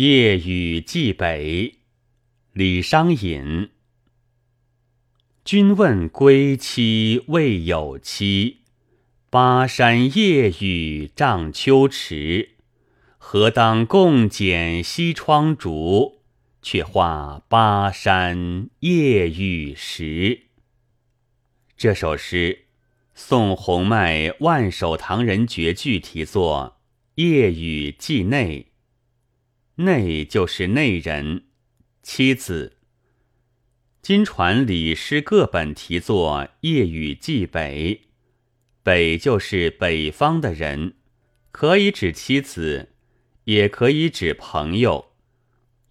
夜雨寄北，李商隐。君问归期未有期，巴山夜雨涨秋池。何当共剪西窗烛，却话巴山夜雨时。这首诗，宋洪迈万首唐人绝句题作《夜雨寄内》。内就是内人，妻子。今传李诗各本题作《夜雨寄北》，北就是北方的人，可以指妻子，也可以指朋友。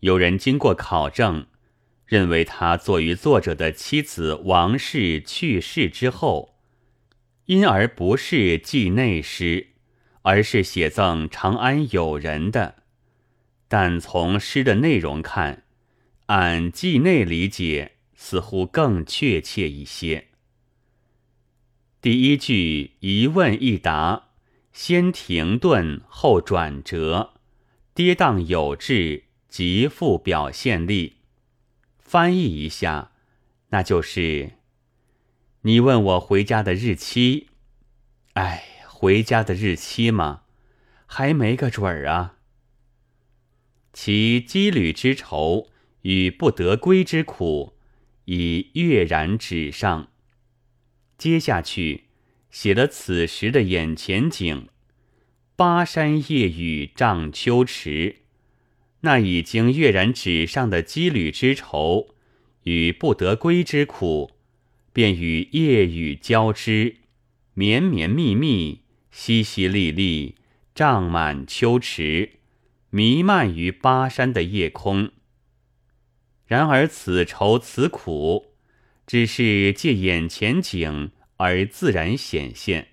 有人经过考证，认为他作于作者的妻子王氏去世之后，因而不是寄内诗，而是写赠长安友人的。但从诗的内容看，按季内理解，似乎更确切一些。第一句一问一答，先停顿后转折，跌宕有致，极富表现力。翻译一下，那就是：你问我回家的日期，哎，回家的日期嘛，还没个准儿啊。其羁旅之愁与不得归之苦，已跃然纸上。接下去写了此时的眼前景：巴山夜雨涨秋池。那已经跃然纸上的羁旅之愁与不得归之苦，便与夜雨交织，绵绵密密，淅淅沥沥，涨满秋池。弥漫于巴山的夜空。然而此愁此苦，只是借眼前景而自然显现。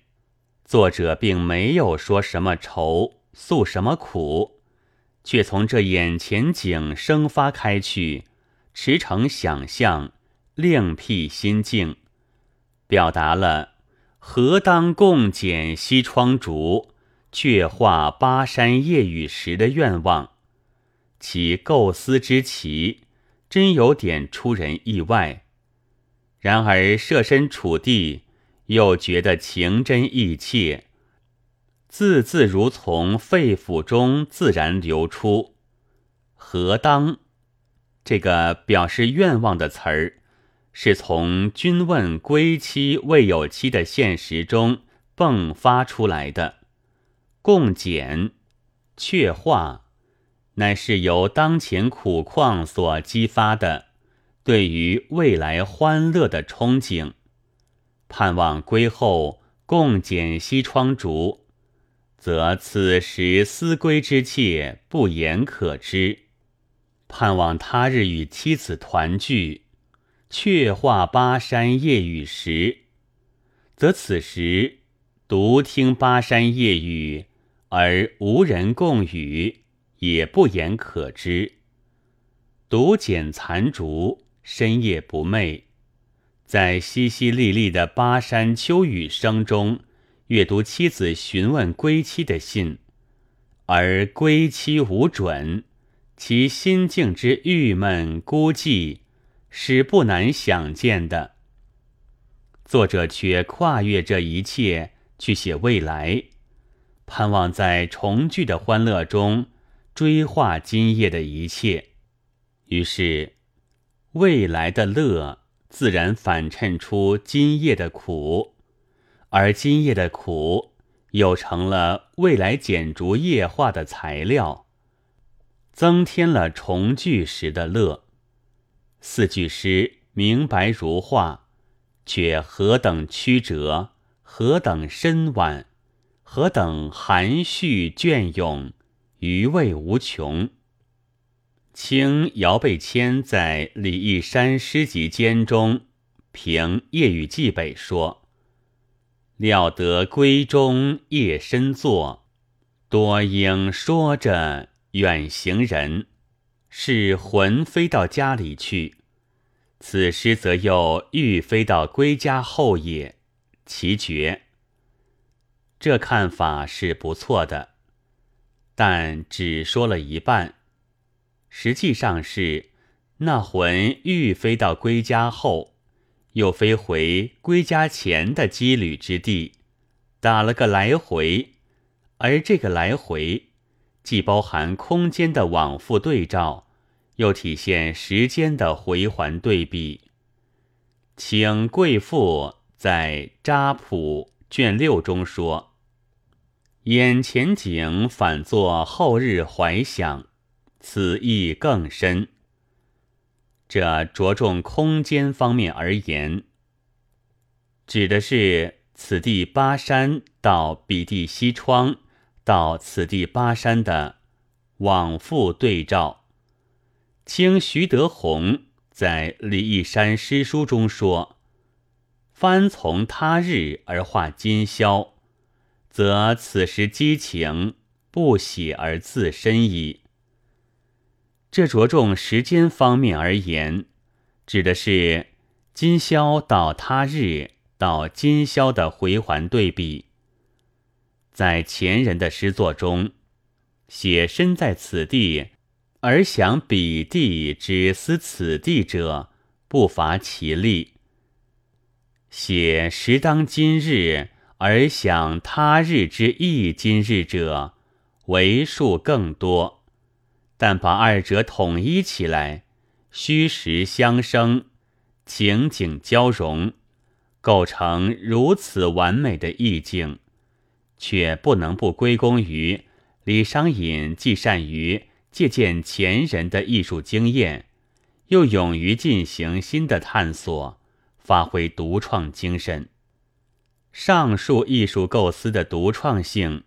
作者并没有说什么愁，诉什么苦，却从这眼前景生发开去，驰骋想象，另辟心境，表达了何当共剪西窗烛。却话巴山夜雨时的愿望，其构思之奇，真有点出人意外。然而设身处地，又觉得情真意切，字字如从肺腑中自然流出。何当这个表示愿望的词儿，是从君问归期未有期的现实中迸发出来的。共简，却话，乃是由当前苦况所激发的，对于未来欢乐的憧憬，盼望归后共剪西窗烛，则此时思归之切不言可知；盼望他日与妻子团聚，却话巴山夜雨时，则此时独听巴山夜雨。而无人共语，也不言可知。独剪残烛，深夜不寐，在淅淅沥沥的巴山秋雨声中，阅读妻子询问归期的信，而归期无准，其心境之郁闷孤寂，是不难想见的。作者却跨越这一切，去写未来。盼望在重聚的欢乐中追画今夜的一切，于是未来的乐自然反衬出今夜的苦，而今夜的苦又成了未来剪烛夜话的材料，增添了重聚时的乐。四句诗明白如画，却何等曲折，何等深婉。何等含蓄隽永，余味无穷。清姚贝谦在《李义山诗集间》中评《夜雨寄北》说：“料得闺中夜深坐，多应说着远行人，是魂飞到家里去。此诗则又欲飞到归家后也，奇绝。”这看法是不错的，但只说了一半。实际上是那魂欲飞到归家后，又飞回归家前的羁旅之地，打了个来回，而这个来回既包含空间的往复对照，又体现时间的回环对比。请贵妇在扎普卷六中说：“眼前景反作后日怀想。”此意更深。这着重空间方面而言，指的是此地巴山到彼地西窗到此地巴山的往复对照。清徐德宏在《李义山诗书》中说：“翻从他日而画今宵，则此时激情不喜而自身矣。”这着重时间方面而言，指的是今宵到他日到今宵的回环对比。在前人的诗作中，写身在此地而想彼地之思此地者，不乏其例；写时当今日而想他日之意今日者，为数更多。但把二者统一起来，虚实相生，情景交融，构成如此完美的意境，却不能不归功于李商隐既善于借鉴前人的艺术经验，又勇于进行新的探索，发挥独创精神。上述艺术构思的独创性。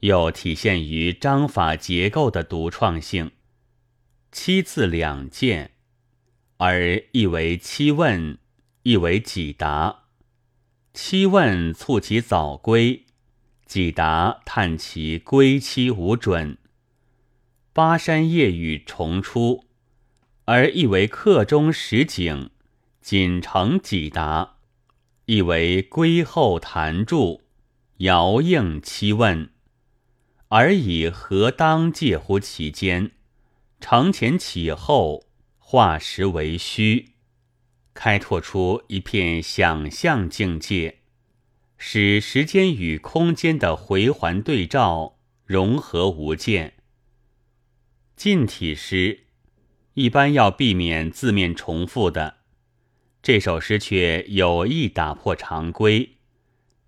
又体现于章法结构的独创性，七字两件，而亦为七问，亦为几答。七问促其早归，几答探其归期无准。巴山夜雨重出，而亦为客中实景，锦城几答，意为归后谈著，遥应七问。而以何当介乎其间，承前启后，化实为虚，开拓出一片想象境界，使时间与空间的回环对照融合无间。近体诗一般要避免字面重复的，这首诗却有意打破常规，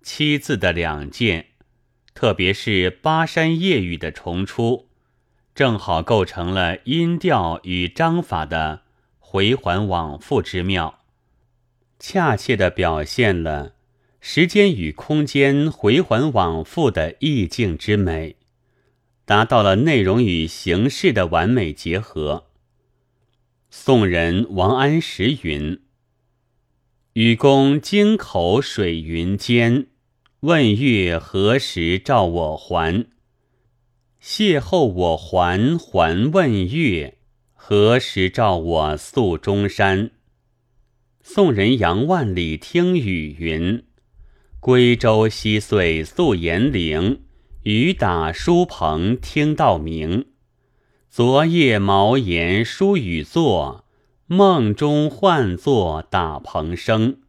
七字的两件。特别是巴山夜雨的重出，正好构成了音调与章法的回环往复之妙，恰切地表现了时间与空间回环往复的意境之美，达到了内容与形式的完美结合。宋人王安石云：“禹公京口水云间。”问月何时照我还？邂逅我还还问月，何时照我宿中山？宋人杨万里听雨云：归舟西岁宿岩陵，雨打书棚听到明。昨夜茅檐疏雨作，梦中唤作打蓬声。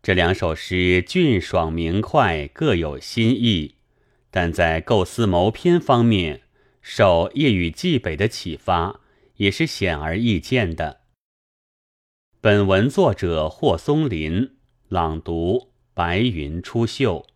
这两首诗俊爽明快，各有新意，但在构思谋篇方面，受《夜雨寄北》的启发，也是显而易见的。本文作者霍松林，朗读：白云出岫。